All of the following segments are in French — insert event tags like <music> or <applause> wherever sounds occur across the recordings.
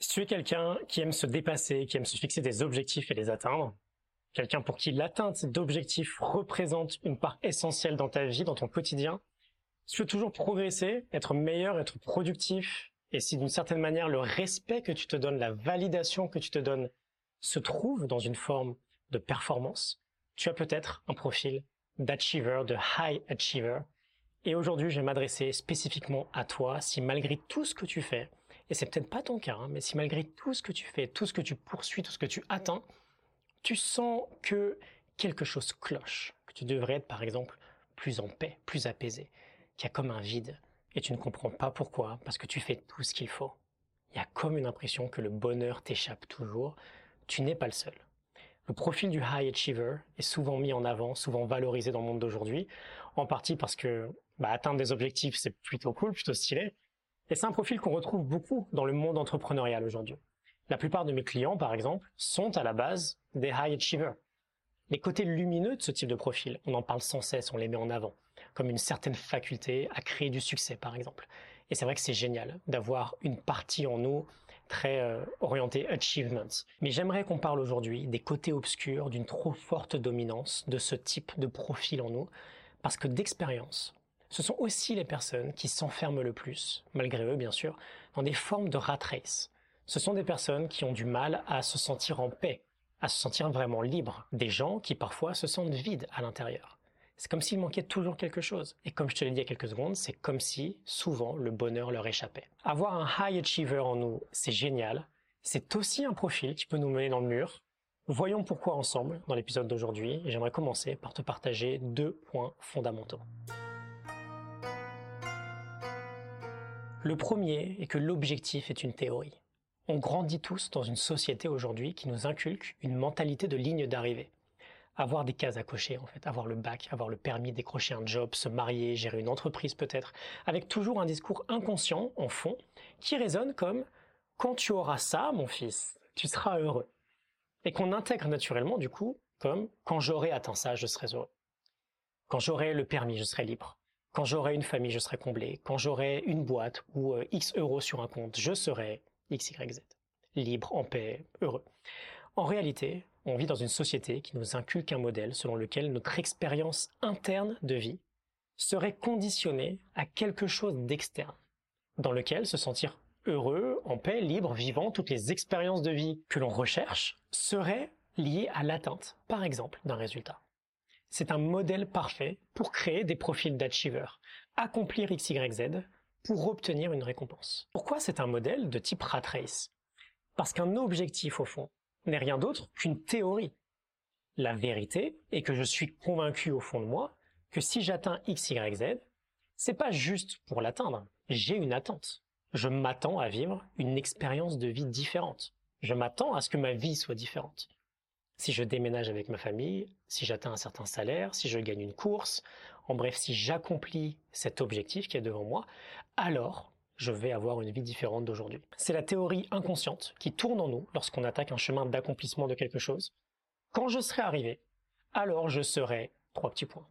Si tu es quelqu'un qui aime se dépasser, qui aime se fixer des objectifs et les atteindre, quelqu'un pour qui l'atteinte d'objectifs représente une part essentielle dans ta vie, dans ton quotidien, si tu veux toujours progresser, être meilleur, être productif, et si d'une certaine manière le respect que tu te donnes, la validation que tu te donnes se trouve dans une forme de performance, tu as peut-être un profil d'achiever, de high achiever. Et aujourd'hui, je vais m'adresser spécifiquement à toi si malgré tout ce que tu fais, et c'est peut-être pas ton cas, hein, mais si malgré tout ce que tu fais, tout ce que tu poursuis, tout ce que tu atteins, tu sens que quelque chose cloche, que tu devrais être par exemple plus en paix, plus apaisé, qu'il y a comme un vide, et tu ne comprends pas pourquoi, parce que tu fais tout ce qu'il faut. Il y a comme une impression que le bonheur t'échappe toujours, tu n'es pas le seul. Le profil du high achiever est souvent mis en avant, souvent valorisé dans le monde d'aujourd'hui, en partie parce que bah, atteindre des objectifs, c'est plutôt cool, plutôt stylé, et c'est un profil qu'on retrouve beaucoup dans le monde entrepreneurial aujourd'hui. La plupart de mes clients, par exemple, sont à la base des high achievers. Les côtés lumineux de ce type de profil, on en parle sans cesse, on les met en avant, comme une certaine faculté à créer du succès, par exemple. Et c'est vrai que c'est génial d'avoir une partie en nous très euh, orientée achievement. Mais j'aimerais qu'on parle aujourd'hui des côtés obscurs d'une trop forte dominance de ce type de profil en nous, parce que d'expérience, ce sont aussi les personnes qui s'enferment le plus, malgré eux bien sûr, dans des formes de rat race. Ce sont des personnes qui ont du mal à se sentir en paix, à se sentir vraiment libres, des gens qui parfois se sentent vides à l'intérieur. C'est comme s'il manquait toujours quelque chose. Et comme je te l'ai dit il y a quelques secondes, c'est comme si souvent le bonheur leur échappait. Avoir un high achiever en nous, c'est génial. C'est aussi un profil qui peut nous mener dans le mur. Voyons pourquoi ensemble dans l'épisode d'aujourd'hui. J'aimerais commencer par te partager deux points fondamentaux. Le premier est que l'objectif est une théorie. On grandit tous dans une société aujourd'hui qui nous inculque une mentalité de ligne d'arrivée. Avoir des cases à cocher, en fait, avoir le bac, avoir le permis, décrocher un job, se marier, gérer une entreprise peut-être, avec toujours un discours inconscient, en fond, qui résonne comme quand tu auras ça, mon fils, tu seras heureux. Et qu'on intègre naturellement, du coup, comme quand j'aurai atteint ça, je serai heureux. Quand j'aurai le permis, je serai libre. Quand j'aurai une famille, je serai comblé. Quand j'aurai une boîte ou euh, X euros sur un compte, je serai X, Y, Z. Libre, en paix, heureux. En réalité, on vit dans une société qui nous inculque un modèle selon lequel notre expérience interne de vie serait conditionnée à quelque chose d'externe, dans lequel se sentir heureux, en paix, libre, vivant, toutes les expériences de vie que l'on recherche seraient liées à l'atteinte, par exemple, d'un résultat. C'est un modèle parfait pour créer des profils d'achievers, accomplir XYZ pour obtenir une récompense. Pourquoi c'est un modèle de type rat race? Parce qu'un objectif au fond n'est rien d'autre qu'une théorie. La vérité est que je suis convaincu au fond de moi que si j'atteins XYZ, c'est pas juste pour l'atteindre, j'ai une attente. Je m'attends à vivre une expérience de vie différente. Je m'attends à ce que ma vie soit différente si je déménage avec ma famille, si j'atteins un certain salaire, si je gagne une course, en bref, si j'accomplis cet objectif qui est devant moi, alors je vais avoir une vie différente d'aujourd'hui. C'est la théorie inconsciente qui tourne en nous lorsqu'on attaque un chemin d'accomplissement de quelque chose. Quand je serai arrivé, alors je serai trois petits points.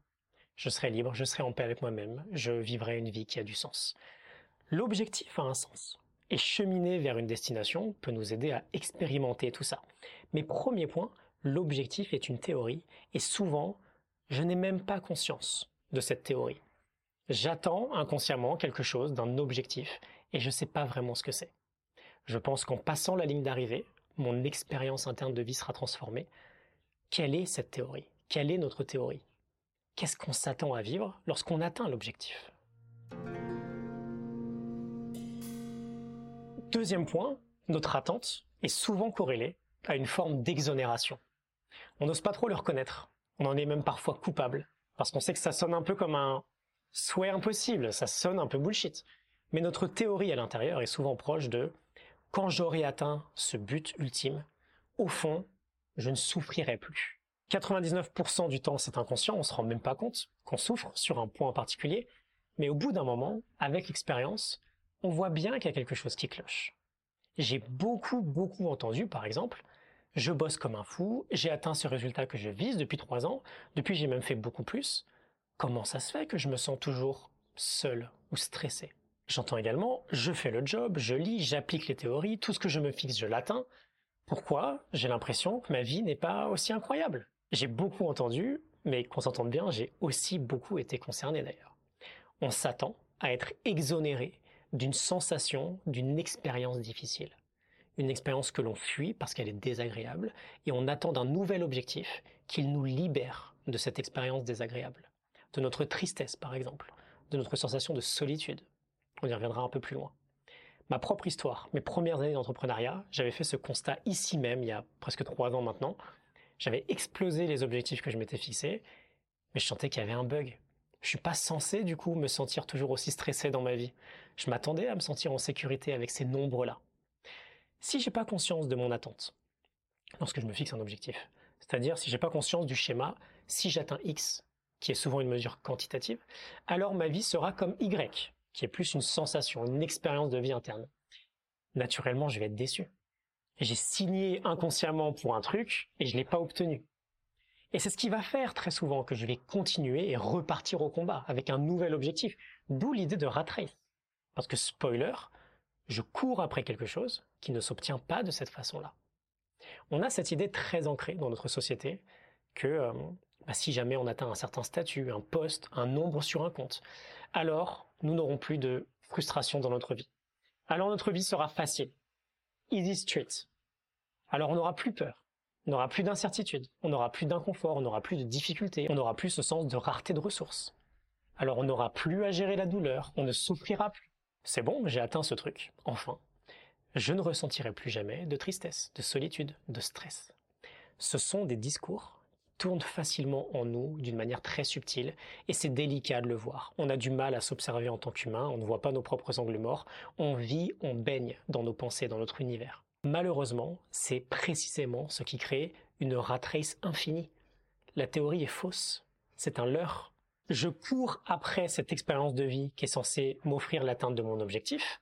Je serai libre, je serai en paix avec moi-même, je vivrai une vie qui a du sens. L'objectif a un sens. Et cheminer vers une destination peut nous aider à expérimenter tout ça. Mais premier point, l'objectif est une théorie et souvent, je n'ai même pas conscience de cette théorie. J'attends inconsciemment quelque chose d'un objectif et je ne sais pas vraiment ce que c'est. Je pense qu'en passant la ligne d'arrivée, mon expérience interne de vie sera transformée. Quelle est cette théorie? Quelle est notre théorie? Qu'est-ce qu'on s'attend à vivre lorsqu'on atteint l'objectif? Deuxième point, notre attente est souvent corrélée à une forme d'exonération. On n'ose pas trop le reconnaître. On en est même parfois coupable. Parce qu'on sait que ça sonne un peu comme un souhait impossible, ça sonne un peu bullshit. Mais notre théorie à l'intérieur est souvent proche de quand j'aurai atteint ce but ultime, au fond, je ne souffrirai plus. 99% du temps, c'est inconscient, on se rend même pas compte qu'on souffre sur un point particulier, mais au bout d'un moment, avec l'expérience, on voit bien qu'il y a quelque chose qui cloche. J'ai beaucoup, beaucoup entendu, par exemple, je bosse comme un fou, j'ai atteint ce résultat que je vise depuis trois ans, depuis j'ai même fait beaucoup plus. Comment ça se fait que je me sens toujours seul ou stressé? J'entends également je fais le job, je lis, j'applique les théories, tout ce que je me fixe, je l'atteins. Pourquoi? J'ai l'impression que ma vie n'est pas aussi incroyable J'ai beaucoup entendu, mais qu'on s'entende bien, j'ai aussi beaucoup été concerné d'ailleurs. On s'attend à être exonéré d'une sensation, d'une expérience difficile. Une expérience que l'on fuit parce qu'elle est désagréable, et on attend d'un nouvel objectif qu'il nous libère de cette expérience désagréable. De notre tristesse, par exemple, de notre sensation de solitude. On y reviendra un peu plus loin. Ma propre histoire, mes premières années d'entrepreneuriat, j'avais fait ce constat ici même, il y a presque trois ans maintenant. J'avais explosé les objectifs que je m'étais fixés, mais je sentais qu'il y avait un bug. Je suis pas censé, du coup, me sentir toujours aussi stressé dans ma vie. Je m'attendais à me sentir en sécurité avec ces nombres-là. Si j'ai pas conscience de mon attente, lorsque je me fixe un objectif, c'est-à-dire si j'ai pas conscience du schéma, si j'atteins X, qui est souvent une mesure quantitative, alors ma vie sera comme Y, qui est plus une sensation, une expérience de vie interne. Naturellement, je vais être déçu. J'ai signé inconsciemment pour un truc et je l'ai pas obtenu. Et c'est ce qui va faire très souvent que je vais continuer et repartir au combat avec un nouvel objectif. D'où l'idée de rat race. Parce que spoiler, je cours après quelque chose qui ne s'obtient pas de cette façon-là. On a cette idée très ancrée dans notre société que euh, bah, si jamais on atteint un certain statut, un poste, un nombre sur un compte, alors nous n'aurons plus de frustration dans notre vie. Alors notre vie sera facile, easy street. Alors on n'aura plus peur, on n'aura plus d'incertitude, on n'aura plus d'inconfort, on n'aura plus de difficultés, on n'aura plus ce sens de rareté de ressources. Alors on n'aura plus à gérer la douleur, on ne souffrira plus. C'est bon, j'ai atteint ce truc, enfin. Je ne ressentirai plus jamais de tristesse, de solitude, de stress. Ce sont des discours tourne facilement en nous d'une manière très subtile et c'est délicat de le voir. On a du mal à s'observer en tant qu'humain, on ne voit pas nos propres angles morts, on vit, on baigne dans nos pensées, dans notre univers. Malheureusement, c'est précisément ce qui crée une rat race infinie. La théorie est fausse, c'est un leurre. Je cours après cette expérience de vie qui est censée m'offrir l'atteinte de mon objectif,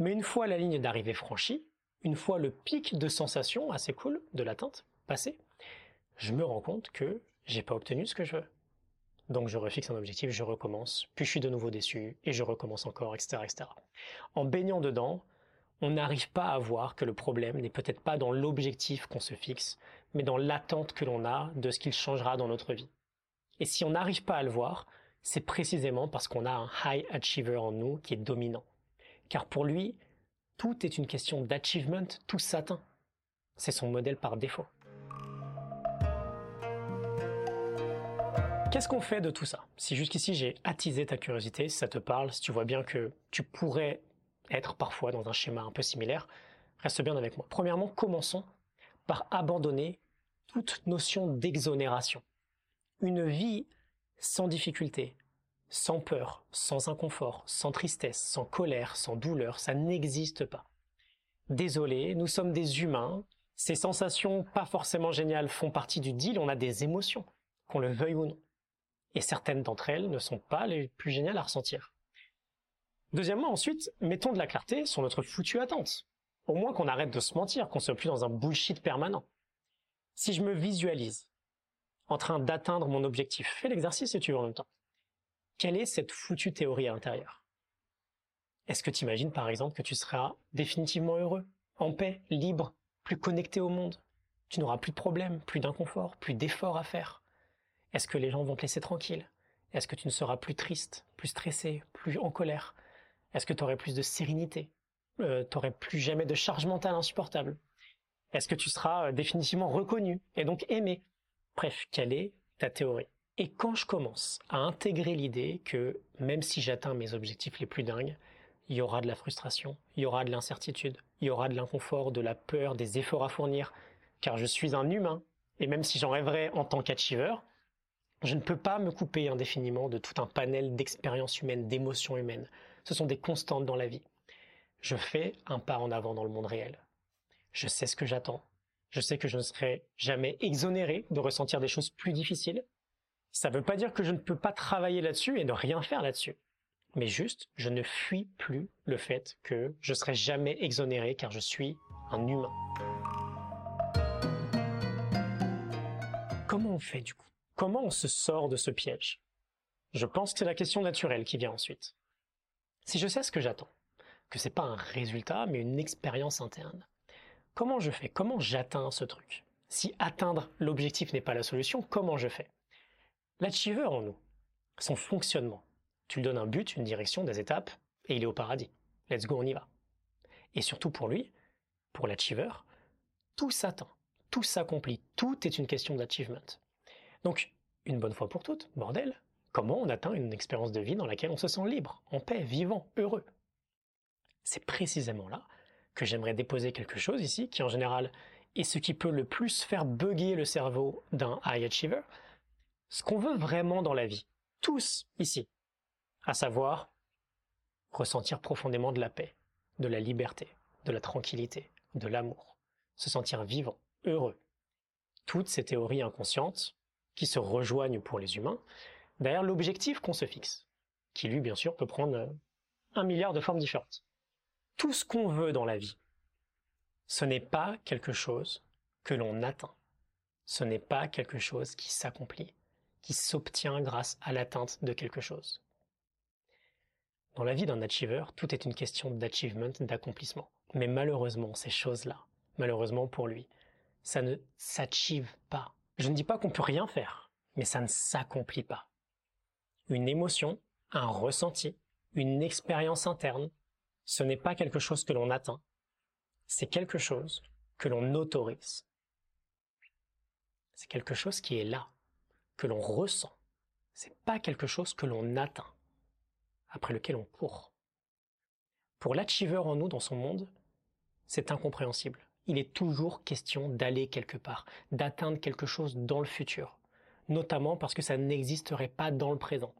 mais une fois la ligne d'arrivée franchie, une fois le pic de sensation assez cool de l'atteinte passé, je me rends compte que j'ai pas obtenu ce que je veux. Donc je refixe un objectif, je recommence, puis je suis de nouveau déçu, et je recommence encore, etc., etc. En baignant dedans, on n'arrive pas à voir que le problème n'est peut-être pas dans l'objectif qu'on se fixe, mais dans l'attente que l'on a de ce qu'il changera dans notre vie. Et si on n'arrive pas à le voir, c'est précisément parce qu'on a un high achiever en nous qui est dominant. Car pour lui, tout est une question d'achievement, tout s'atteint. C'est son modèle par défaut. Qu'est-ce qu'on fait de tout ça? Si jusqu'ici j'ai attisé ta curiosité, si ça te parle, si tu vois bien que tu pourrais être parfois dans un schéma un peu similaire, reste bien avec moi. Premièrement, commençons par abandonner toute notion d'exonération. Une vie sans difficulté, sans peur, sans inconfort, sans tristesse, sans colère, sans douleur, ça n'existe pas. Désolé, nous sommes des humains, ces sensations pas forcément géniales font partie du deal, on a des émotions, qu'on le veuille ou non et certaines d'entre elles ne sont pas les plus géniales à ressentir. Deuxièmement, ensuite, mettons de la clarté sur notre foutue attente. Au moins qu'on arrête de se mentir, qu'on soit plus dans un bullshit permanent. Si je me visualise en train d'atteindre mon objectif, fais l'exercice si tu veux en même temps. Quelle est cette foutue théorie à l'intérieur? Est-ce que tu imagines par exemple que tu seras définitivement heureux, en paix, libre, plus connecté au monde? Tu n'auras plus de problèmes, plus d'inconfort, plus d'efforts à faire. Est-ce que les gens vont te laisser tranquille? Est-ce que tu ne seras plus triste, plus stressé, plus en colère? Est-ce que tu aurais plus de sérénité? Euh, Tu n'aurais plus jamais de charge mentale insupportable? Est-ce que tu seras euh, définitivement reconnu et donc aimé? Bref, quelle est ta théorie? Et quand je commence à intégrer l'idée que même si j'atteins mes objectifs les plus dingues, il y aura de la frustration, il y aura de l'incertitude, il y aura de l'inconfort, de la peur, des efforts à fournir, car je suis un humain, et même si j'en rêverais en tant qu'achiever, je ne peux pas me couper indéfiniment de tout un panel d'expériences humaines, d'émotions humaines. Ce sont des constantes dans la vie. Je fais un pas en avant dans le monde réel. Je sais ce que j'attends. Je sais que je ne serai jamais exonéré de ressentir des choses plus difficiles. Ça ne veut pas dire que je ne peux pas travailler là-dessus et ne rien faire là-dessus. Mais juste, je ne fuis plus le fait que je serai jamais exonéré car je suis un humain. Comment on fait du coup? Comment on se sort de ce piège? Je pense que c'est la question naturelle qui vient ensuite. Si je sais ce que j'attends, que c'est pas un résultat, mais une expérience interne, comment je fais? Comment j'atteins ce truc? Si atteindre l'objectif n'est pas la solution, comment je fais? L'achiever en nous, son fonctionnement. Tu lui donnes un but, une direction, des étapes, et il est au paradis. Let's go, on y va. Et surtout pour lui, pour l'achiever, tout s'atteint, tout s'accomplit, tout est une question d'achievement. Donc, une bonne fois pour toutes, bordel, comment on atteint une expérience de vie dans laquelle on se sent libre, en paix, vivant, heureux? C'est précisément là que j'aimerais déposer quelque chose ici, qui en général est ce qui peut le plus faire bugger le cerveau d'un high achiever, ce qu'on veut vraiment dans la vie, tous ici, à savoir ressentir profondément de la paix, de la liberté, de la tranquillité, de l'amour, se sentir vivant, heureux. Toutes ces théories inconscientes qui se rejoignent pour les humains derrière l'objectif qu'on se fixe, qui lui bien sûr peut prendre euh, un milliard de formes différentes. Tout ce qu'on veut dans la vie, ce n'est pas quelque chose que l'on atteint, ce n'est pas quelque chose qui s'accomplit, qui s'obtient grâce à l'atteinte de quelque chose. Dans la vie d'un achiever, tout est une question d'achievement, d'accomplissement. Mais malheureusement, ces choses-là, malheureusement pour lui, ça ne s'achieve pas. Je ne dis pas qu'on peut rien faire, mais ça ne s'accomplit pas. Une émotion, un ressenti, une expérience interne, ce n'est pas quelque chose que l'on atteint, c'est quelque chose que l'on autorise. C'est quelque chose qui est là, que l'on ressent. C'est pas quelque chose que l'on atteint, après lequel on court. Pour l'achiever en nous dans son monde, c'est incompréhensible. Il est toujours question d'aller quelque part, d'atteindre quelque chose dans le futur, notamment parce que ça n'existerait pas dans le présent.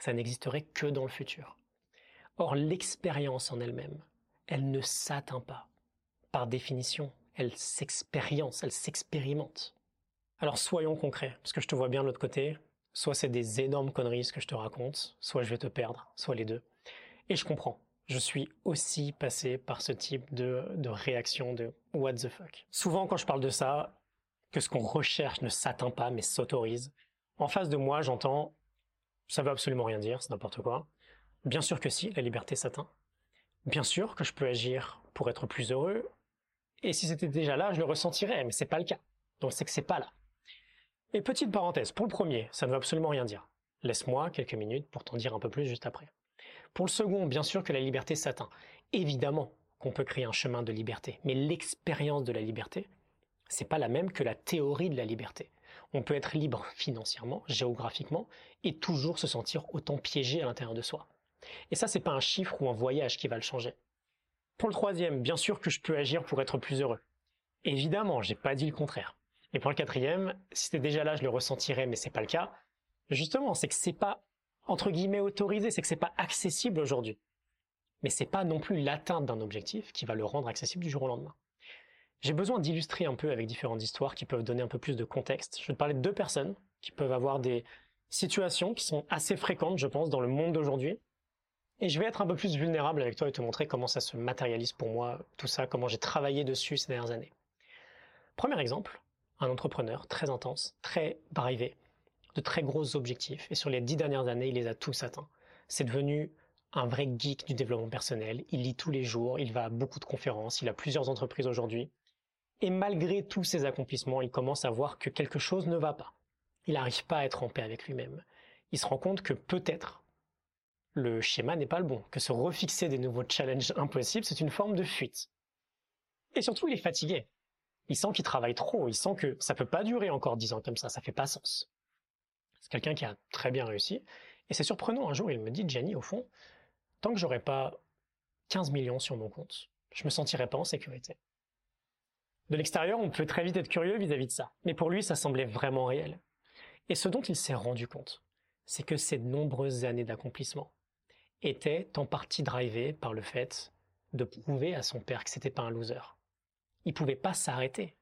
Ça n'existerait que dans le futur. Or, l'expérience en elle-même, elle ne s'atteint pas. Par définition, elle s'expérience, elle s'expérimente. Alors soyons concrets, parce que je te vois bien de l'autre côté. Soit c'est des énormes conneries ce que je te raconte, soit je vais te perdre, soit les deux. Et je comprends. Je suis aussi passé par ce type de, réaction de what the fuck. Souvent quand je parle de ça, que ce qu'on recherche ne s'atteint pas mais s'autorise, en face de moi j'entends ça veut absolument rien dire, c'est n'importe quoi. Bien sûr que si, la liberté s'atteint. Bien sûr que je peux agir pour être plus heureux, et si c'était déjà là, je le ressentirais, mais c'est pas le cas. Donc c'est que c'est pas là. Et petite parenthèse, pour le premier, ça ne veut absolument rien dire. Laisse-moi quelques minutes pour t'en dire un peu plus juste après. Pour le second, bien sûr que la liberté s'atteint. Évidemment qu'on peut créer un chemin de liberté, mais l'expérience de la liberté, c'est pas la même que la théorie de la liberté. On peut être libre <laughs> financièrement, géographiquement, et toujours se sentir autant piégé à l'intérieur de soi. Et ça, c'est pas un chiffre ou un voyage qui va le changer. Pour le troisième, bien sûr que je peux agir pour être plus heureux. Évidemment, j'ai pas dit le contraire. Et pour le quatrième, si c'était déjà là, je le ressentirais, mais c'est pas le cas. Justement, c'est que c'est pas, entre guillemets, autorisé, c'est que c'est pas accessible aujourd'hui. Mais c'est pas non plus l'atteinte d'un objectif qui va le rendre accessible du jour au lendemain. J'ai besoin d'illustrer un peu avec différentes histoires qui peuvent donner un peu plus de contexte. Je vais te parler de deux personnes qui peuvent avoir des situations qui sont assez fréquentes, je pense, dans le monde d'aujourd'hui. Et je vais être un peu plus vulnérable avec toi et te montrer comment ça se matérialise pour moi, tout ça, comment j'ai travaillé dessus ces dernières années. Premier exemple, un entrepreneur très intense, très drivé, de très gros objectifs. Et sur les dix dernières années, il les a tous atteints. C'est devenu un vrai geek du développement personnel. Il lit tous les jours, il va à beaucoup de conférences, il a plusieurs entreprises aujourd'hui. Et malgré tous ses accomplissements, il commence à voir que quelque chose ne va pas. Il n'arrive pas à être en paix avec lui-même. Il se rend compte que peut-être le schéma n'est pas le bon, que se refixer des nouveaux challenges impossibles, c'est une forme de fuite. Et surtout, il est fatigué il sent qu'il travaille trop, il sent que ça peut pas durer encore dix ans comme ça, ça fait pas sens. C'est quelqu'un qui a très bien réussi. Et c'est surprenant, un jour, il me dit, Jenny, au fond, tant que j'aurais pas 15 millions sur mon compte, je me sentirais pas en sécurité. De l'extérieur, on peut très vite être curieux vis-à-vis de ça. Mais pour lui, ça semblait vraiment réel. Et ce dont il s'est rendu compte, c'est que ces nombreuses années d'accomplissement étaient en partie drivées par le fait de prouver à son père que c'était pas un loser il pouvait pas s'arrêter.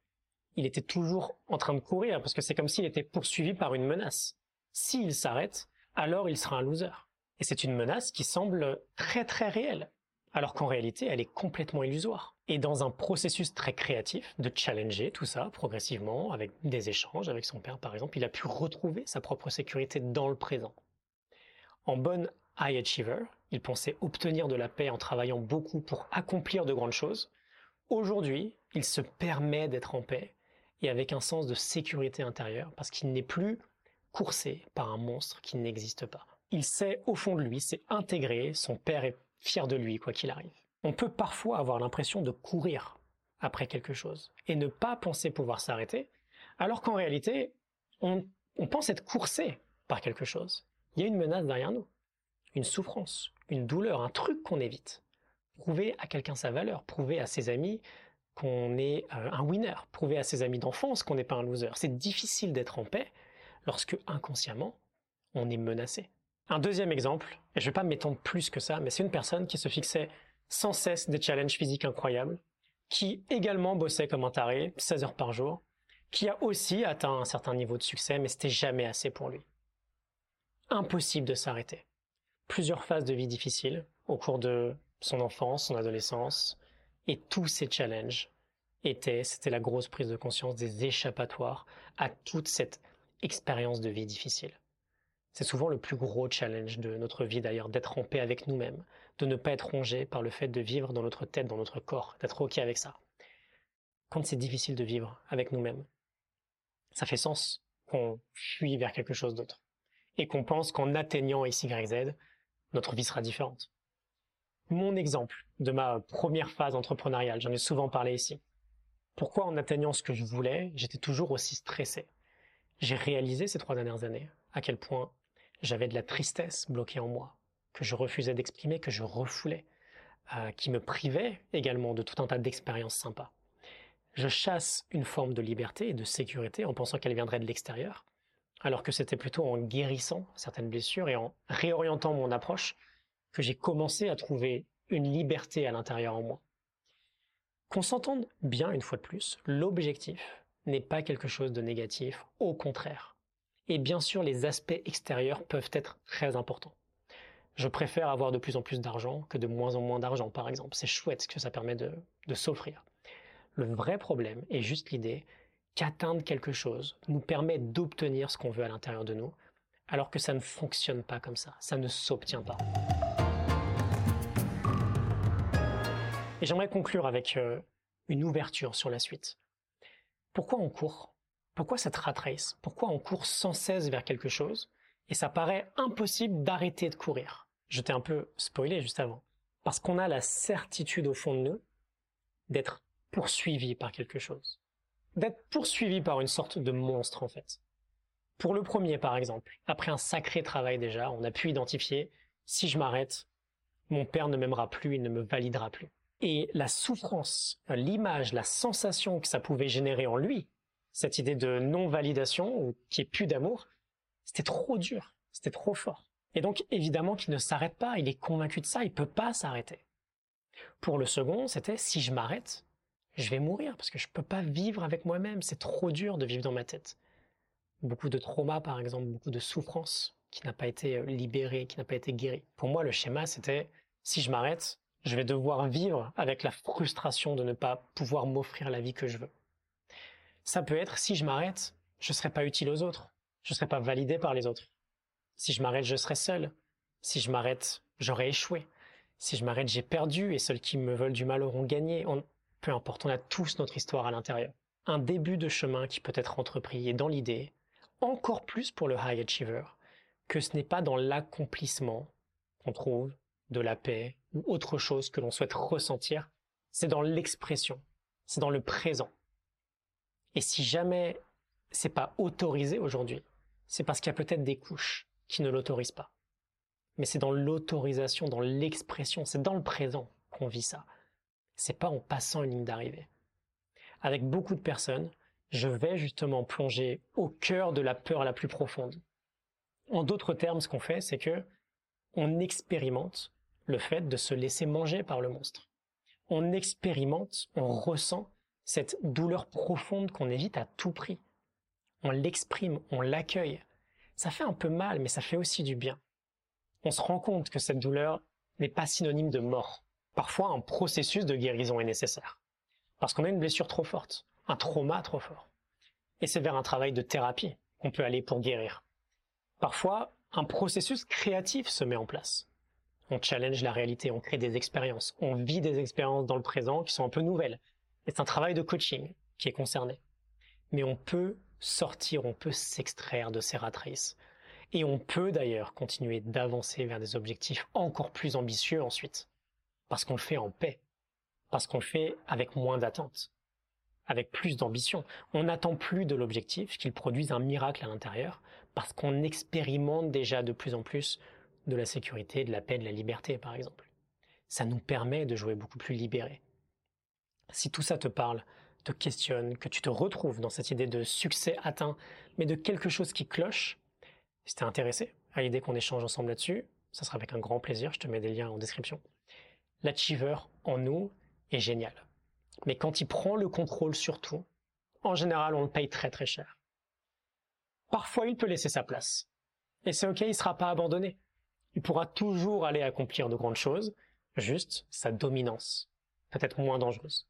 Il était toujours en train de courir parce que c'est comme s'il était poursuivi par une menace. S'il s'arrête, alors il sera un loser. Et c'est une menace qui semble très très réelle, alors qu'en réalité elle est complètement illusoire. Et dans un processus très créatif de challenger tout ça progressivement, avec des échanges avec son père par exemple, il a pu retrouver sa propre sécurité dans le présent. En bonne high achiever, il pensait obtenir de la paix en travaillant beaucoup pour accomplir de grandes choses. Aujourd'hui, il se permet d'être en paix et avec un sens de sécurité intérieure parce qu'il n'est plus coursé par un monstre qui n'existe pas. Il sait au fond de lui, c'est intégré, son père est fier de lui quoi qu'il arrive. On peut parfois avoir l'impression de courir après quelque chose et ne pas penser pouvoir s'arrêter, alors qu'en réalité, on, pense être coursé par quelque chose. Il y a une menace derrière nous, une souffrance, une douleur, un truc qu'on évite. Prouver à quelqu'un sa valeur, prouver à ses amis qu'on est euh, un winner, prouver à ses amis d'enfance qu'on n'est pas un loser. C'est difficile d'être en paix lorsque inconsciemment on est menacé. Un deuxième exemple, et je ne vais pas m'étendre plus que ça, mais c'est une personne qui se fixait sans cesse des challenges physiques incroyables, qui également bossait comme un taré, 16 heures par jour, qui a aussi atteint un certain niveau de succès, mais c'était jamais assez pour lui. Impossible de s'arrêter. Plusieurs phases de vie difficiles au cours de son enfance, son adolescence, et tous ces challenges étaient, c'était la grosse prise de conscience des échappatoires à toute cette expérience de vie difficile. C'est souvent le plus gros challenge de notre vie d'ailleurs, d'être en paix avec nous-mêmes, de ne pas être rongé par le fait de vivre dans notre tête, dans notre corps, d'être OK avec ça. Quand c'est difficile de vivre avec nous-mêmes, ça fait sens qu'on fuit vers quelque chose d'autre et qu'on pense qu'en atteignant X, Y, Z, notre vie sera différente. Mon exemple de ma première phase entrepreneuriale, j'en ai souvent parlé ici. Pourquoi en atteignant ce que je voulais, j'étais toujours aussi stressé? J'ai réalisé ces trois dernières années à quel point j'avais de la tristesse bloquée en moi, que je refusais d'exprimer, que je refoulais, euh, qui me privait également de tout un tas d'expériences sympas. Je chasse une forme de liberté et de sécurité en pensant qu'elle viendrait de l'extérieur, alors que c'était plutôt en guérissant certaines blessures et en réorientant mon approche que j'ai commencé à trouver une liberté à l'intérieur en moi. Qu'on s'entende bien une fois de plus, l'objectif n'est pas quelque chose de négatif, au contraire. Et bien sûr, les aspects extérieurs peuvent être très importants. Je préfère avoir de plus en plus d'argent que de moins en moins d'argent, par exemple. C'est chouette que ça permet de s'offrir. Le vrai problème est juste l'idée qu'atteindre quelque chose nous permet d'obtenir ce qu'on veut à l'intérieur de nous, alors que ça ne fonctionne pas comme ça, ça ne s'obtient pas. J'aimerais conclure avec euh, une ouverture sur la suite. Pourquoi on court? Pourquoi cette rat race? Pourquoi on court sans cesse vers quelque chose? Et ça paraît impossible d'arrêter de courir Je t'ai un peu spoilé juste avant. Parce qu'on a la certitude au fond de nous d'être poursuivi par quelque chose. D'être poursuivi par une sorte de monstre en fait. Pour le premier par exemple, après un sacré travail déjà, on a pu identifier si je m'arrête, mon père ne m'aimera plus, il ne me validera plus. Et la souffrance, l'image, la sensation que ça pouvait générer en lui, cette idée de non-validation ou qui est plus d'amour, c'était trop dur, c'était trop fort. Et donc évidemment qu'il ne s'arrête pas, il est convaincu de ça, il peut pas s'arrêter. Pour le second, c'était si je m'arrête, je vais mourir parce que je peux pas vivre avec moi-même, c'est trop dur de vivre dans ma tête. Beaucoup de trauma par exemple, beaucoup de souffrance qui n'a pas été libérée, qui n'a pas été guérie. Pour moi, le schéma c'était si je m'arrête, je vais devoir vivre avec la frustration de ne pas pouvoir m'offrir la vie que je veux. Ça peut être si je m'arrête, je serai pas utile aux autres, je ne serai pas validé par les autres. Si je m'arrête, je serai seul. Si je m'arrête, j'aurai échoué. Si je m'arrête, j'ai perdu et ceux qui me veulent du mal auront gagné. Peu importe, on a tous notre histoire à l'intérieur. Un début de chemin qui peut être entrepris et dans l'idée, encore plus pour le high achiever, que ce n'est pas dans l'accomplissement qu'on trouve de la paix autre chose que l'on souhaite ressentir, c'est dans l'expression, c'est dans le présent. Et si jamais c'est pas autorisé aujourd'hui, c'est parce qu'il y a peut-être des couches qui ne l'autorisent pas. Mais c'est dans l'autorisation, dans l'expression, c'est dans le présent qu'on vit ça. C'est pas en passant une ligne d'arrivée. Avec beaucoup de personnes, je vais justement plonger au cœur de la peur la plus profonde. En d'autres termes, ce qu'on fait, c'est que on expérimente le fait de se laisser manger par le monstre. On expérimente, on ressent cette douleur profonde qu'on évite à tout prix. On l'exprime, on l'accueille. Ça fait un peu mal, mais ça fait aussi du bien. On se rend compte que cette douleur n'est pas synonyme de mort. Parfois, un processus de guérison est nécessaire. Parce qu'on a une blessure trop forte, un trauma trop fort. Et c'est vers un travail de thérapie qu'on peut aller pour guérir. Parfois, un processus créatif se met en place. On challenge la réalité, on crée des expériences, on vit des expériences dans le présent qui sont un peu nouvelles. c'est un travail de coaching qui est concerné. Mais on peut sortir, on peut s'extraire de ces rat Et on peut d'ailleurs continuer d'avancer vers des objectifs encore plus ambitieux ensuite. Parce qu'on le fait en paix. Parce qu'on le fait avec moins d'attentes. Avec plus d'ambition. On n'attend plus de l'objectif qu'il produise un miracle à l'intérieur. Parce qu'on expérimente déjà de plus en plus de la sécurité, de la paix, de la liberté, par exemple. Ça nous permet de jouer beaucoup plus libéré. Si tout ça te parle, te questionne, que tu te retrouves dans cette idée de succès atteint, mais de quelque chose qui cloche, si t'es intéressé à l'idée qu'on échange ensemble là-dessus, ça sera avec un grand plaisir, je te mets des liens en description. L'achiever en nous est génial. Mais quand il prend le contrôle sur tout, en général, on le paye très très cher. Parfois, il peut laisser sa place. Et c'est ok, il sera pas abandonné. Il pourra toujours aller accomplir de grandes choses, juste sa dominance, peut-être moins dangereuse.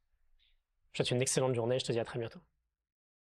Je te souhaite une excellente journée, je te dis à très bientôt.